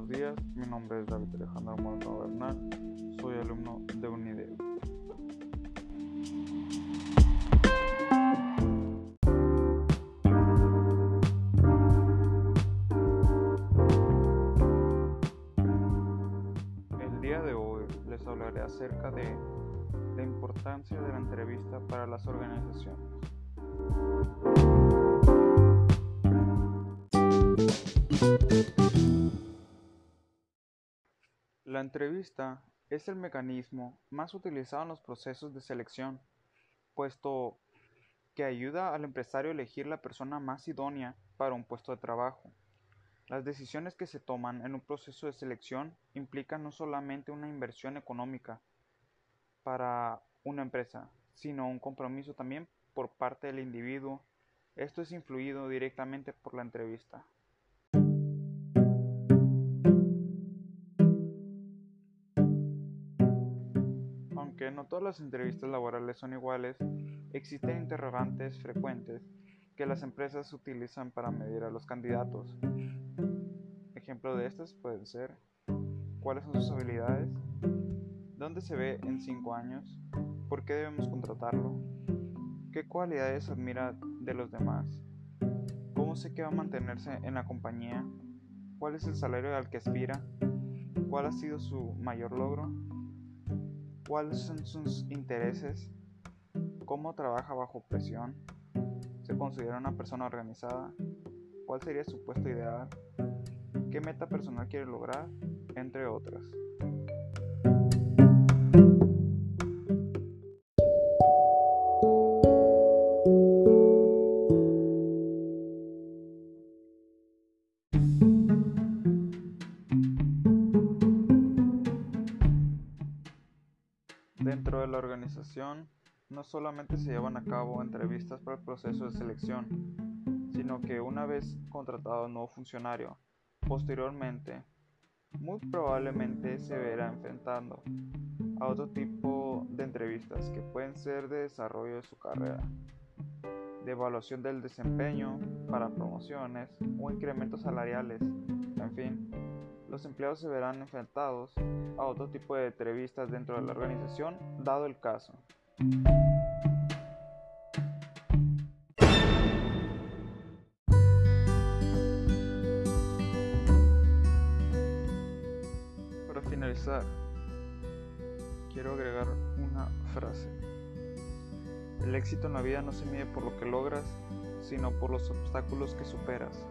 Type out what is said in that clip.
buenos días. Mi nombre es David Alejandro Moreno Bernal. Soy alumno de UNIDEO. El día de hoy les hablaré acerca de la importancia de la entrevista para las organizaciones. La entrevista es el mecanismo más utilizado en los procesos de selección, puesto que ayuda al empresario a elegir la persona más idónea para un puesto de trabajo. Las decisiones que se toman en un proceso de selección implican no solamente una inversión económica para una empresa, sino un compromiso también por parte del individuo. Esto es influido directamente por la entrevista. Aunque no todas las entrevistas laborales son iguales, existen interrogantes frecuentes que las empresas utilizan para medir a los candidatos. Ejemplo de estas pueden ser cuáles son sus habilidades, dónde se ve en 5 años, por qué debemos contratarlo, qué cualidades admira de los demás, cómo sé que va a mantenerse en la compañía, cuál es el salario al que aspira, cuál ha sido su mayor logro, cuáles son sus intereses, cómo trabaja bajo presión, se considera una persona organizada, cuál sería su puesto ideal, qué meta personal quiere lograr, entre otras. Dentro de la organización, no solamente se llevan a cabo entrevistas para el proceso de selección, sino que una vez contratado un nuevo funcionario, posteriormente, muy probablemente se verá enfrentando a otro tipo de entrevistas que pueden ser de desarrollo de su carrera, de evaluación del desempeño para promociones o incrementos salariales, en fin, los empleados se verán enfrentados a otro tipo de entrevistas dentro de la organización, dado el caso. Para finalizar, quiero agregar una frase. El éxito en la vida no se mide por lo que logras, sino por los obstáculos que superas.